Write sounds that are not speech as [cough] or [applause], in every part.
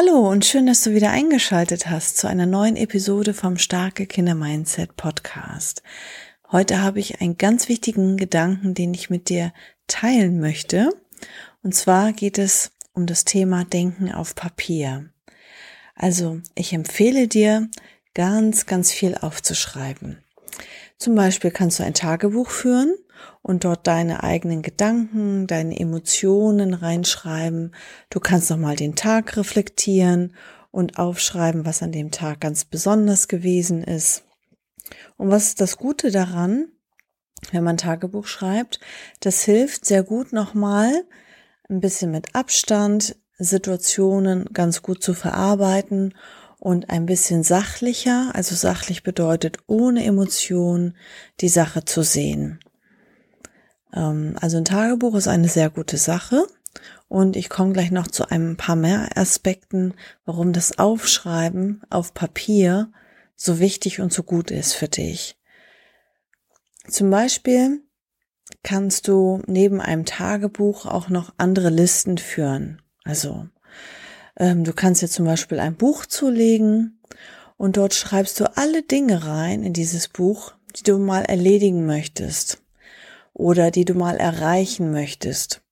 Hallo und schön, dass du wieder eingeschaltet hast zu einer neuen Episode vom Starke Kinder Mindset Podcast. Heute habe ich einen ganz wichtigen Gedanken, den ich mit dir teilen möchte. Und zwar geht es um das Thema Denken auf Papier. Also ich empfehle dir, ganz, ganz viel aufzuschreiben. Zum Beispiel kannst du ein Tagebuch führen und dort deine eigenen Gedanken, deine Emotionen reinschreiben. Du kannst noch mal den Tag reflektieren und aufschreiben, was an dem Tag ganz besonders gewesen ist. Und was ist das Gute daran, wenn man Tagebuch schreibt? Das hilft sehr gut nochmal ein bisschen mit Abstand Situationen ganz gut zu verarbeiten und ein bisschen sachlicher, also sachlich bedeutet ohne Emotion, die Sache zu sehen. Ähm, also ein Tagebuch ist eine sehr gute Sache. Und ich komme gleich noch zu ein paar mehr Aspekten, warum das Aufschreiben auf Papier so wichtig und so gut ist für dich. Zum Beispiel kannst du neben einem Tagebuch auch noch andere Listen führen. Also ähm, du kannst dir zum Beispiel ein Buch zulegen und dort schreibst du alle Dinge rein in dieses Buch, die du mal erledigen möchtest oder die du mal erreichen möchtest.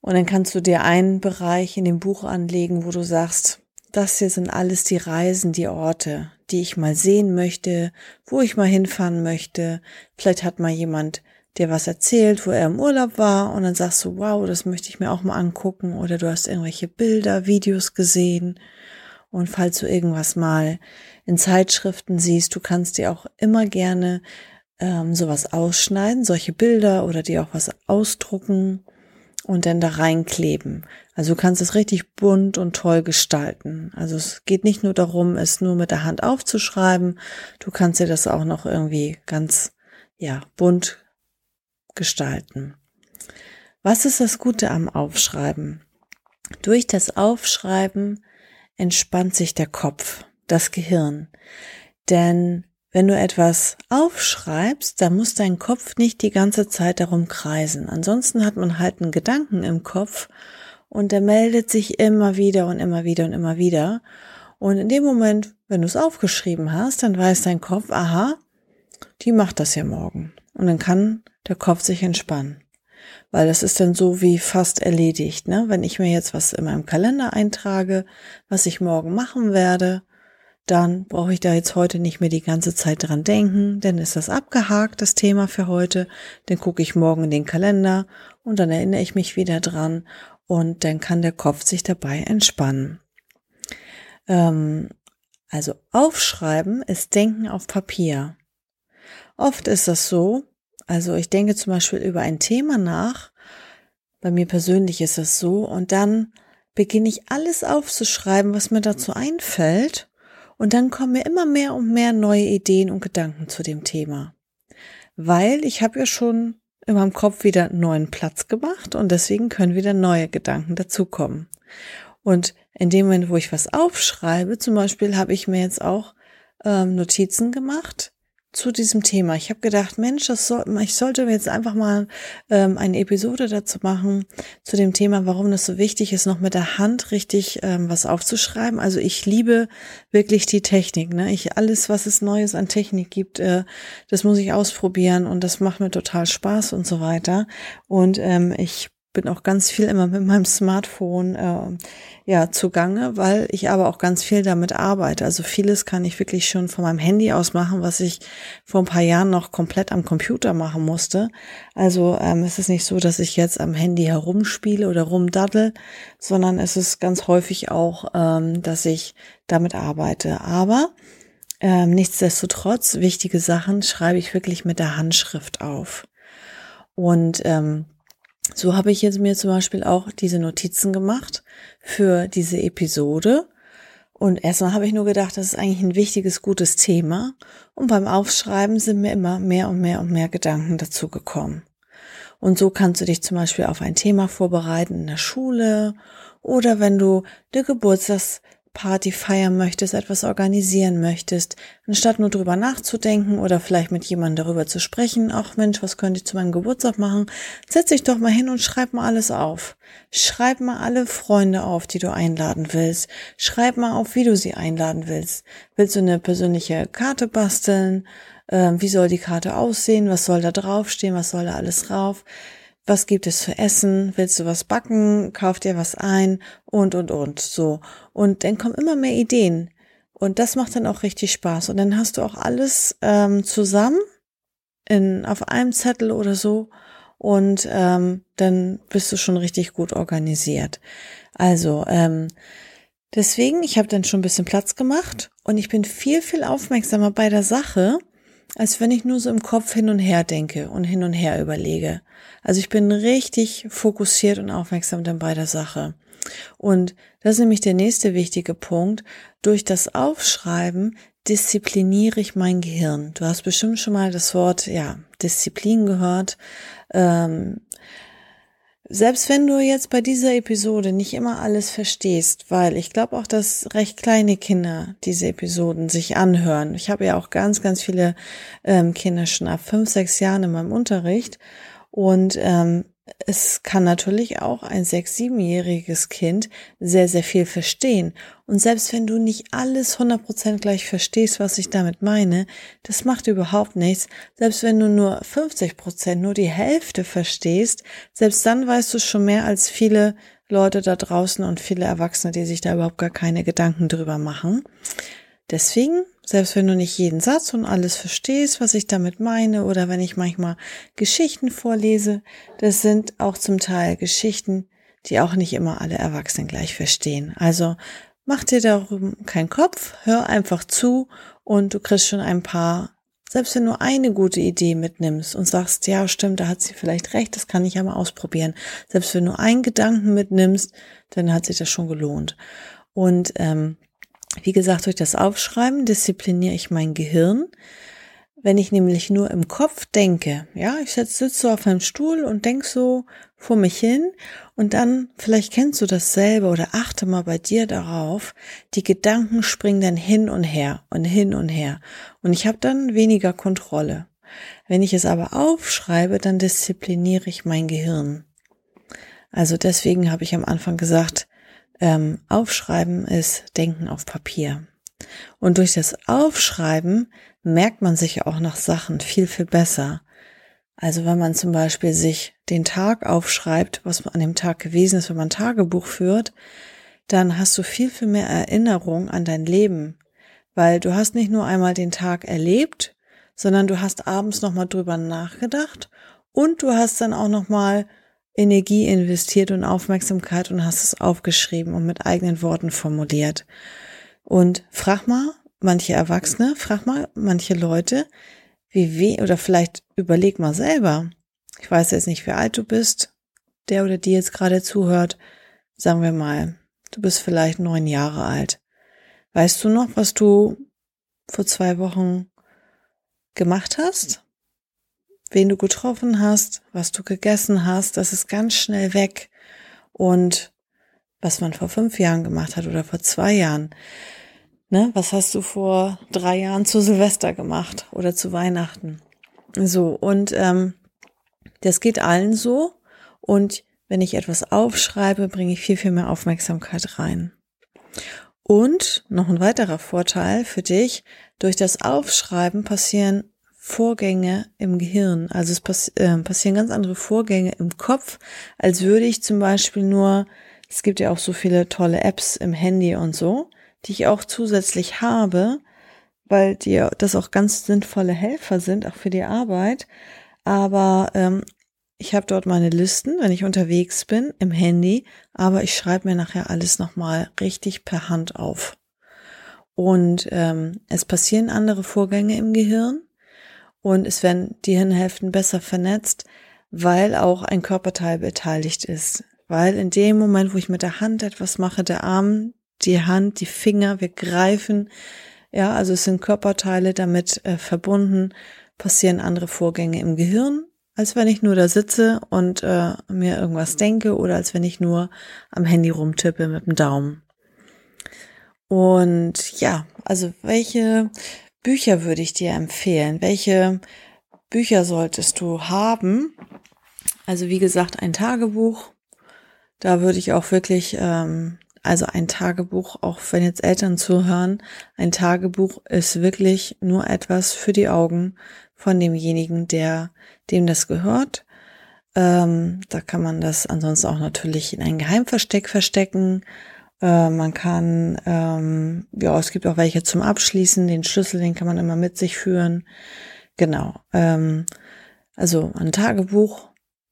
Und dann kannst du dir einen Bereich in dem Buch anlegen, wo du sagst, das hier sind alles die Reisen, die Orte, die ich mal sehen möchte, wo ich mal hinfahren möchte. Vielleicht hat mal jemand dir was erzählt, wo er im Urlaub war und dann sagst du, wow, das möchte ich mir auch mal angucken oder du hast irgendwelche Bilder, Videos gesehen und falls du irgendwas mal in Zeitschriften siehst, du kannst dir auch immer gerne ähm, sowas ausschneiden, solche Bilder oder die auch was ausdrucken und dann da reinkleben. Also du kannst es richtig bunt und toll gestalten. Also es geht nicht nur darum, es nur mit der Hand aufzuschreiben. Du kannst dir das auch noch irgendwie ganz, ja, bunt gestalten. Was ist das Gute am Aufschreiben? Durch das Aufschreiben entspannt sich der Kopf, das Gehirn. Denn wenn du etwas aufschreibst, dann muss dein Kopf nicht die ganze Zeit darum kreisen. Ansonsten hat man halt einen Gedanken im Kopf und der meldet sich immer wieder und immer wieder und immer wieder. Und in dem Moment, wenn du es aufgeschrieben hast, dann weiß dein Kopf, aha, die macht das ja morgen. Und dann kann der Kopf sich entspannen. Weil das ist dann so wie fast erledigt, ne? Wenn ich mir jetzt was in meinem Kalender eintrage, was ich morgen machen werde, dann brauche ich da jetzt heute nicht mehr die ganze Zeit dran denken, denn ist das abgehakt, das Thema für heute. Dann gucke ich morgen in den Kalender und dann erinnere ich mich wieder dran und dann kann der Kopf sich dabei entspannen. Ähm, also aufschreiben ist Denken auf Papier. Oft ist das so, also ich denke zum Beispiel über ein Thema nach, bei mir persönlich ist das so, und dann beginne ich alles aufzuschreiben, was mir dazu einfällt und dann kommen mir immer mehr und mehr neue Ideen und Gedanken zu dem Thema. Weil ich habe ja schon in meinem Kopf wieder neuen Platz gemacht und deswegen können wieder neue Gedanken dazukommen. Und in dem Moment, wo ich was aufschreibe, zum Beispiel habe ich mir jetzt auch ähm, Notizen gemacht zu diesem Thema. Ich habe gedacht, Mensch, das soll, ich sollte jetzt einfach mal ähm, eine Episode dazu machen, zu dem Thema, warum das so wichtig ist, noch mit der Hand richtig ähm, was aufzuschreiben. Also ich liebe wirklich die Technik. Ne? Ich alles, was es Neues an Technik gibt, äh, das muss ich ausprobieren und das macht mir total Spaß und so weiter. Und ähm, ich bin auch ganz viel immer mit meinem Smartphone äh, ja zugange, weil ich aber auch ganz viel damit arbeite. Also vieles kann ich wirklich schon von meinem Handy aus machen, was ich vor ein paar Jahren noch komplett am Computer machen musste. Also ähm, es ist nicht so, dass ich jetzt am Handy herumspiele oder rumdaddel, sondern es ist ganz häufig auch, ähm, dass ich damit arbeite. Aber ähm, nichtsdestotrotz, wichtige Sachen schreibe ich wirklich mit der Handschrift auf. Und ähm, so habe ich jetzt mir zum Beispiel auch diese Notizen gemacht für diese Episode. Und erstmal habe ich nur gedacht, das ist eigentlich ein wichtiges, gutes Thema. Und beim Aufschreiben sind mir immer mehr und mehr und mehr Gedanken dazu gekommen. Und so kannst du dich zum Beispiel auf ein Thema vorbereiten in der Schule oder wenn du eine Geburtstags Party feiern möchtest, etwas organisieren möchtest, anstatt nur drüber nachzudenken oder vielleicht mit jemandem darüber zu sprechen, ach Mensch, was könnte ich zu meinem Geburtstag machen, setz dich doch mal hin und schreib mal alles auf. Schreib mal alle Freunde auf, die du einladen willst. Schreib mal auf, wie du sie einladen willst. Willst du eine persönliche Karte basteln? Ähm, wie soll die Karte aussehen? Was soll da draufstehen? Was soll da alles drauf? Was gibt es für Essen, willst du was backen, kauf dir was ein und, und, und, so. Und dann kommen immer mehr Ideen. Und das macht dann auch richtig Spaß. Und dann hast du auch alles ähm, zusammen in, auf einem Zettel oder so. Und ähm, dann bist du schon richtig gut organisiert. Also, ähm, deswegen, ich habe dann schon ein bisschen Platz gemacht und ich bin viel, viel aufmerksamer bei der Sache, als wenn ich nur so im Kopf hin und her denke und hin und her überlege. Also ich bin richtig fokussiert und aufmerksam dann bei der Sache. Und das ist nämlich der nächste wichtige Punkt. Durch das Aufschreiben diszipliniere ich mein Gehirn. Du hast bestimmt schon mal das Wort, ja, Disziplin gehört. Ähm, selbst wenn du jetzt bei dieser Episode nicht immer alles verstehst, weil ich glaube auch, dass recht kleine Kinder diese Episoden sich anhören. Ich habe ja auch ganz, ganz viele ähm, Kinder schon ab fünf, sechs Jahren in meinem Unterricht und ähm, es kann natürlich auch ein sechs-, siebenjähriges Kind sehr, sehr viel verstehen. Und selbst wenn du nicht alles 100% gleich verstehst, was ich damit meine, das macht überhaupt nichts. Selbst wenn du nur 50%, nur die Hälfte verstehst, selbst dann weißt du schon mehr als viele Leute da draußen und viele Erwachsene, die sich da überhaupt gar keine Gedanken drüber machen. Deswegen selbst wenn du nicht jeden Satz und alles verstehst, was ich damit meine, oder wenn ich manchmal Geschichten vorlese, das sind auch zum Teil Geschichten, die auch nicht immer alle Erwachsenen gleich verstehen. Also mach dir darum keinen Kopf, hör einfach zu und du kriegst schon ein paar, selbst wenn du eine gute Idee mitnimmst und sagst, ja, stimmt, da hat sie vielleicht recht, das kann ich ja mal ausprobieren. Selbst wenn du einen Gedanken mitnimmst, dann hat sich das schon gelohnt. Und ähm, wie gesagt, durch das Aufschreiben diszipliniere ich mein Gehirn. Wenn ich nämlich nur im Kopf denke, ja, ich sitze so auf einem Stuhl und denk so vor mich hin und dann, vielleicht kennst du das selber oder achte mal bei dir darauf, die Gedanken springen dann hin und her und hin und her und ich habe dann weniger Kontrolle. Wenn ich es aber aufschreibe, dann diszipliniere ich mein Gehirn. Also deswegen habe ich am Anfang gesagt, ähm, Aufschreiben ist Denken auf Papier. Und durch das Aufschreiben merkt man sich auch noch Sachen viel, viel besser. Also wenn man zum Beispiel sich den Tag aufschreibt, was an dem Tag gewesen ist, wenn man Tagebuch führt, dann hast du viel, viel mehr Erinnerung an dein Leben. Weil du hast nicht nur einmal den Tag erlebt, sondern du hast abends nochmal drüber nachgedacht und du hast dann auch nochmal Energie investiert und Aufmerksamkeit und hast es aufgeschrieben und mit eigenen Worten formuliert. Und frag mal manche Erwachsene, frag mal manche Leute, wie weh, oder vielleicht überleg mal selber. Ich weiß jetzt nicht, wie alt du bist, der oder die jetzt gerade zuhört. Sagen wir mal, du bist vielleicht neun Jahre alt. Weißt du noch, was du vor zwei Wochen gemacht hast? Wen du getroffen hast, was du gegessen hast, das ist ganz schnell weg. Und was man vor fünf Jahren gemacht hat oder vor zwei Jahren. Ne, was hast du vor drei Jahren zu Silvester gemacht oder zu Weihnachten? So, und ähm, das geht allen so. Und wenn ich etwas aufschreibe, bringe ich viel, viel mehr Aufmerksamkeit rein. Und noch ein weiterer Vorteil für dich, durch das Aufschreiben passieren Vorgänge im Gehirn. Also es pass äh, passieren ganz andere Vorgänge im Kopf, als würde ich zum Beispiel nur, es gibt ja auch so viele tolle Apps im Handy und so, die ich auch zusätzlich habe, weil die das auch ganz sinnvolle Helfer sind, auch für die Arbeit. Aber ähm, ich habe dort meine Listen, wenn ich unterwegs bin, im Handy, aber ich schreibe mir nachher alles nochmal richtig per Hand auf. Und ähm, es passieren andere Vorgänge im Gehirn und es werden die Hirnhälften besser vernetzt, weil auch ein Körperteil beteiligt ist. Weil in dem Moment, wo ich mit der Hand etwas mache, der Arm, die Hand, die Finger, wir greifen. Ja, also es sind Körperteile damit äh, verbunden, passieren andere Vorgänge im Gehirn, als wenn ich nur da sitze und äh, mir irgendwas denke oder als wenn ich nur am Handy rumtippe mit dem Daumen. Und ja, also welche Bücher würde ich dir empfehlen? Welche Bücher solltest du haben? Also wie gesagt, ein Tagebuch. Da würde ich auch wirklich, ähm, also ein Tagebuch, auch wenn jetzt Eltern zuhören, ein Tagebuch ist wirklich nur etwas für die Augen von demjenigen, der dem das gehört. Ähm, da kann man das ansonsten auch natürlich in ein Geheimversteck verstecken. Äh, man kann, ähm, ja, es gibt auch welche zum Abschließen. Den Schlüssel, den kann man immer mit sich führen. Genau. Ähm, also ein Tagebuch,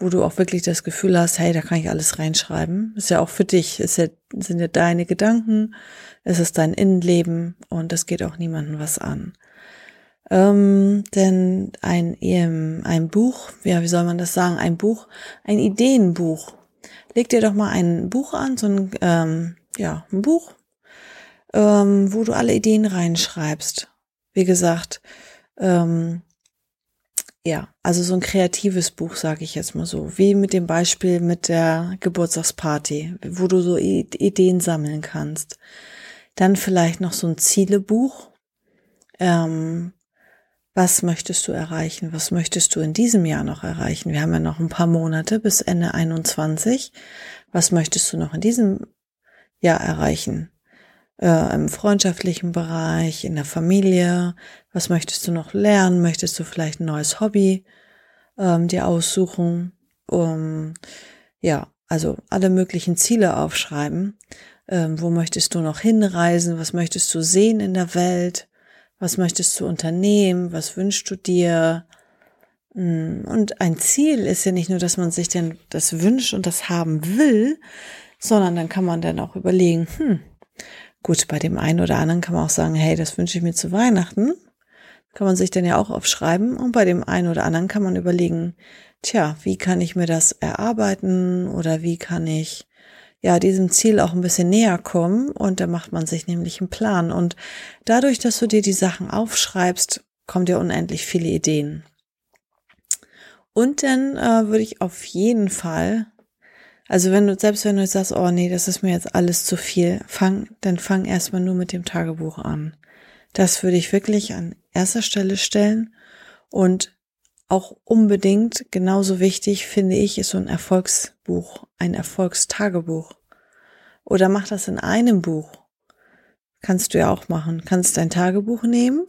wo du auch wirklich das Gefühl hast, hey, da kann ich alles reinschreiben. Ist ja auch für dich, ist ja, sind ja deine Gedanken, es ist dein Innenleben und es geht auch niemandem was an. Ähm, denn ein, ein Buch, ja, wie soll man das sagen, ein Buch, ein Ideenbuch. Leg dir doch mal ein Buch an, so ein, ähm, ja, ein Buch, ähm, wo du alle Ideen reinschreibst. Wie gesagt, ähm, ja, also so ein kreatives Buch, sage ich jetzt mal so, wie mit dem Beispiel mit der Geburtstagsparty, wo du so Ideen sammeln kannst. Dann vielleicht noch so ein Zielebuch. Ähm, was möchtest du erreichen? Was möchtest du in diesem Jahr noch erreichen? Wir haben ja noch ein paar Monate bis Ende 21. Was möchtest du noch in diesem Jahr erreichen? Äh, Im freundschaftlichen Bereich, in der Familie? Was möchtest du noch lernen? Möchtest du vielleicht ein neues Hobby ähm, dir aussuchen? Um, ja, also alle möglichen Ziele aufschreiben. Ähm, wo möchtest du noch hinreisen? Was möchtest du sehen in der Welt? Was möchtest du unternehmen? Was wünschst du dir? Mm, und ein Ziel ist ja nicht nur, dass man sich denn das wünscht und das haben will, sondern dann kann man dann auch überlegen, hm, gut, bei dem einen oder anderen kann man auch sagen, hey, das wünsche ich mir zu Weihnachten. Kann man sich dann ja auch aufschreiben. Und bei dem einen oder anderen kann man überlegen, tja, wie kann ich mir das erarbeiten oder wie kann ich ja, diesem Ziel auch ein bisschen näher kommen und da macht man sich nämlich einen Plan. Und dadurch, dass du dir die Sachen aufschreibst, kommen dir unendlich viele Ideen. Und dann äh, würde ich auf jeden Fall, also wenn du, selbst wenn du sagst, oh nee, das ist mir jetzt alles zu viel, fang, dann fang erstmal nur mit dem Tagebuch an. Das würde ich wirklich an erster Stelle stellen und auch unbedingt genauso wichtig, finde ich, ist so ein Erfolgsbuch, ein Erfolgstagebuch. Oder mach das in einem Buch. Kannst du ja auch machen. Kannst dein Tagebuch nehmen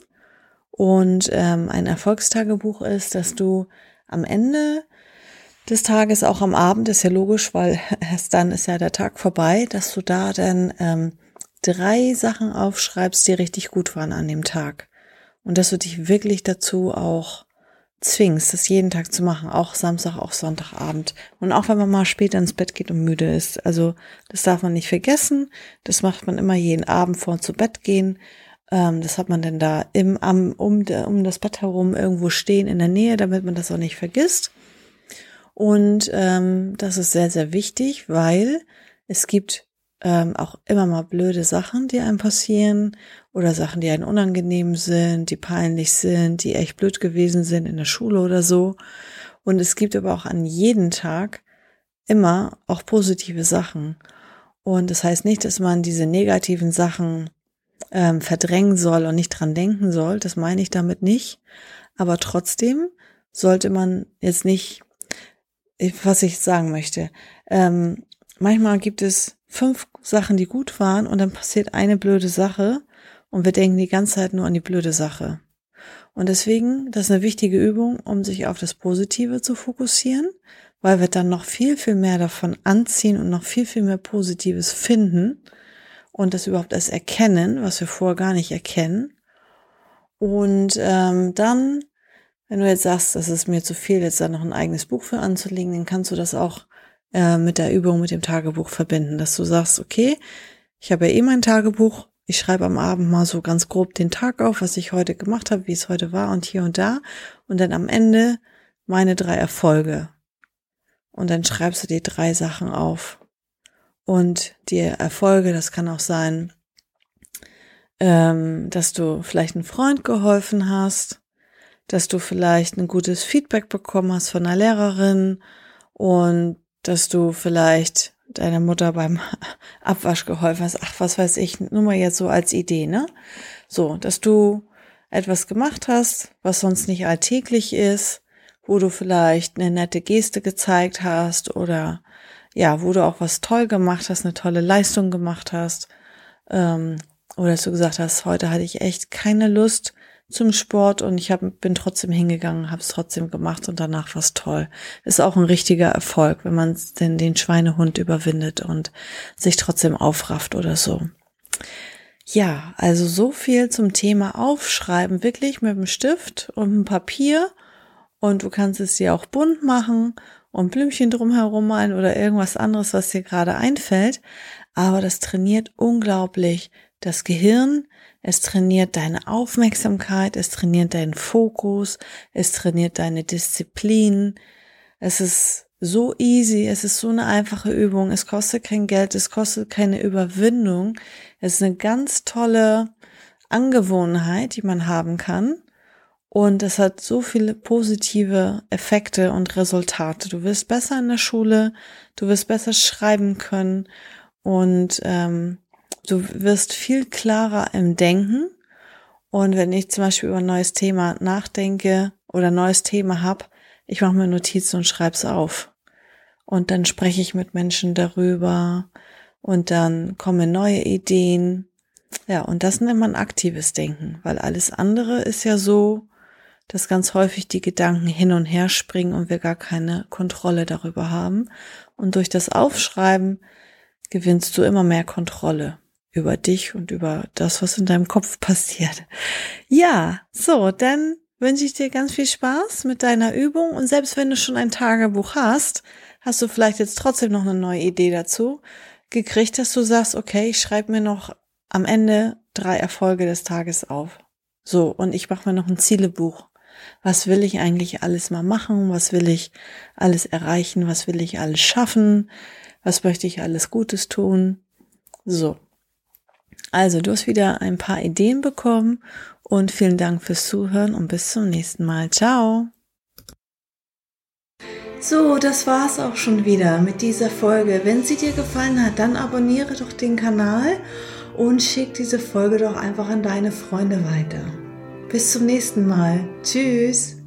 und ähm, ein Erfolgstagebuch ist, dass du am Ende des Tages, auch am Abend, ist ja logisch, weil [laughs] erst dann ist ja der Tag vorbei, dass du da dann ähm, drei Sachen aufschreibst, die richtig gut waren an dem Tag. Und dass du dich wirklich dazu auch zwingst, das jeden Tag zu machen, auch Samstag, auch Sonntagabend. Und auch wenn man mal später ins Bett geht und müde ist. Also das darf man nicht vergessen. Das macht man immer jeden Abend vor zu Bett gehen. Ähm, das hat man denn da im, am, um, um das Bett herum irgendwo stehen in der Nähe, damit man das auch nicht vergisst. Und ähm, das ist sehr, sehr wichtig, weil es gibt ähm, auch immer mal blöde Sachen, die einem passieren oder Sachen, die einem unangenehm sind, die peinlich sind, die echt blöd gewesen sind in der Schule oder so. Und es gibt aber auch an jedem Tag immer auch positive Sachen. Und das heißt nicht, dass man diese negativen Sachen ähm, verdrängen soll und nicht dran denken soll. Das meine ich damit nicht. Aber trotzdem sollte man jetzt nicht, was ich sagen möchte. Ähm, manchmal gibt es fünf Sachen, die gut waren und dann passiert eine blöde Sache und wir denken die ganze Zeit nur an die blöde Sache. Und deswegen, das ist eine wichtige Übung, um sich auf das Positive zu fokussieren, weil wir dann noch viel, viel mehr davon anziehen und noch viel, viel mehr Positives finden und das überhaupt erst erkennen, was wir vorher gar nicht erkennen. Und ähm, dann, wenn du jetzt sagst, das ist mir zu viel, jetzt da noch ein eigenes Buch für anzulegen, dann kannst du das auch äh, mit der Übung mit dem Tagebuch verbinden, dass du sagst, okay, ich habe ja eh mein Tagebuch, ich schreibe am Abend mal so ganz grob den Tag auf, was ich heute gemacht habe, wie es heute war und hier und da und dann am Ende meine drei Erfolge. Und dann schreibst du die drei Sachen auf. und die Erfolge, das kann auch sein, ähm, dass du vielleicht einen Freund geholfen hast, dass du vielleicht ein gutes Feedback bekommen hast von einer Lehrerin und dass du vielleicht deiner Mutter beim [laughs] Abwasch geholfen hast. Ach, was weiß ich, nur mal jetzt so als Idee, ne? So, dass du etwas gemacht hast, was sonst nicht alltäglich ist, wo du vielleicht eine nette Geste gezeigt hast oder ja, wo du auch was toll gemacht hast, eine tolle Leistung gemacht hast. Ähm, oder dass du gesagt hast, heute hatte ich echt keine Lust zum Sport und ich hab, bin trotzdem hingegangen, habe es trotzdem gemacht und danach war toll. Ist auch ein richtiger Erfolg, wenn man denn den Schweinehund überwindet und sich trotzdem aufrafft oder so. Ja, also so viel zum Thema Aufschreiben, wirklich mit dem Stift und dem Papier und du kannst es dir auch bunt machen und Blümchen drumherum malen oder irgendwas anderes, was dir gerade einfällt. Aber das trainiert unglaublich das Gehirn, es trainiert deine Aufmerksamkeit, es trainiert deinen Fokus, es trainiert deine Disziplin. Es ist so easy, es ist so eine einfache Übung, es kostet kein Geld, es kostet keine Überwindung. Es ist eine ganz tolle Angewohnheit, die man haben kann. Und es hat so viele positive Effekte und Resultate. Du wirst besser in der Schule, du wirst besser schreiben können und ähm, du wirst viel klarer im Denken. Und wenn ich zum Beispiel über ein neues Thema nachdenke oder ein neues Thema habe, ich mache mir Notizen und schreibe es auf. Und dann spreche ich mit Menschen darüber und dann kommen neue Ideen. Ja, und das nennt man aktives Denken, weil alles andere ist ja so, dass ganz häufig die Gedanken hin und her springen und wir gar keine Kontrolle darüber haben. Und durch das Aufschreiben gewinnst du immer mehr Kontrolle über dich und über das, was in deinem Kopf passiert. Ja, so, dann wünsche ich dir ganz viel Spaß mit deiner Übung und selbst wenn du schon ein Tagebuch hast, hast du vielleicht jetzt trotzdem noch eine neue Idee dazu gekriegt, dass du sagst, okay, ich schreibe mir noch am Ende drei Erfolge des Tages auf. So, und ich mache mir noch ein Zielebuch was will ich eigentlich alles mal machen, was will ich alles erreichen, was will ich alles schaffen, was möchte ich alles Gutes tun. So. Also, du hast wieder ein paar Ideen bekommen und vielen Dank fürs Zuhören und bis zum nächsten Mal. Ciao. So, das war's auch schon wieder mit dieser Folge. Wenn sie dir gefallen hat, dann abonniere doch den Kanal und schick diese Folge doch einfach an deine Freunde weiter. Bis zum nächsten Mal. Tschüss.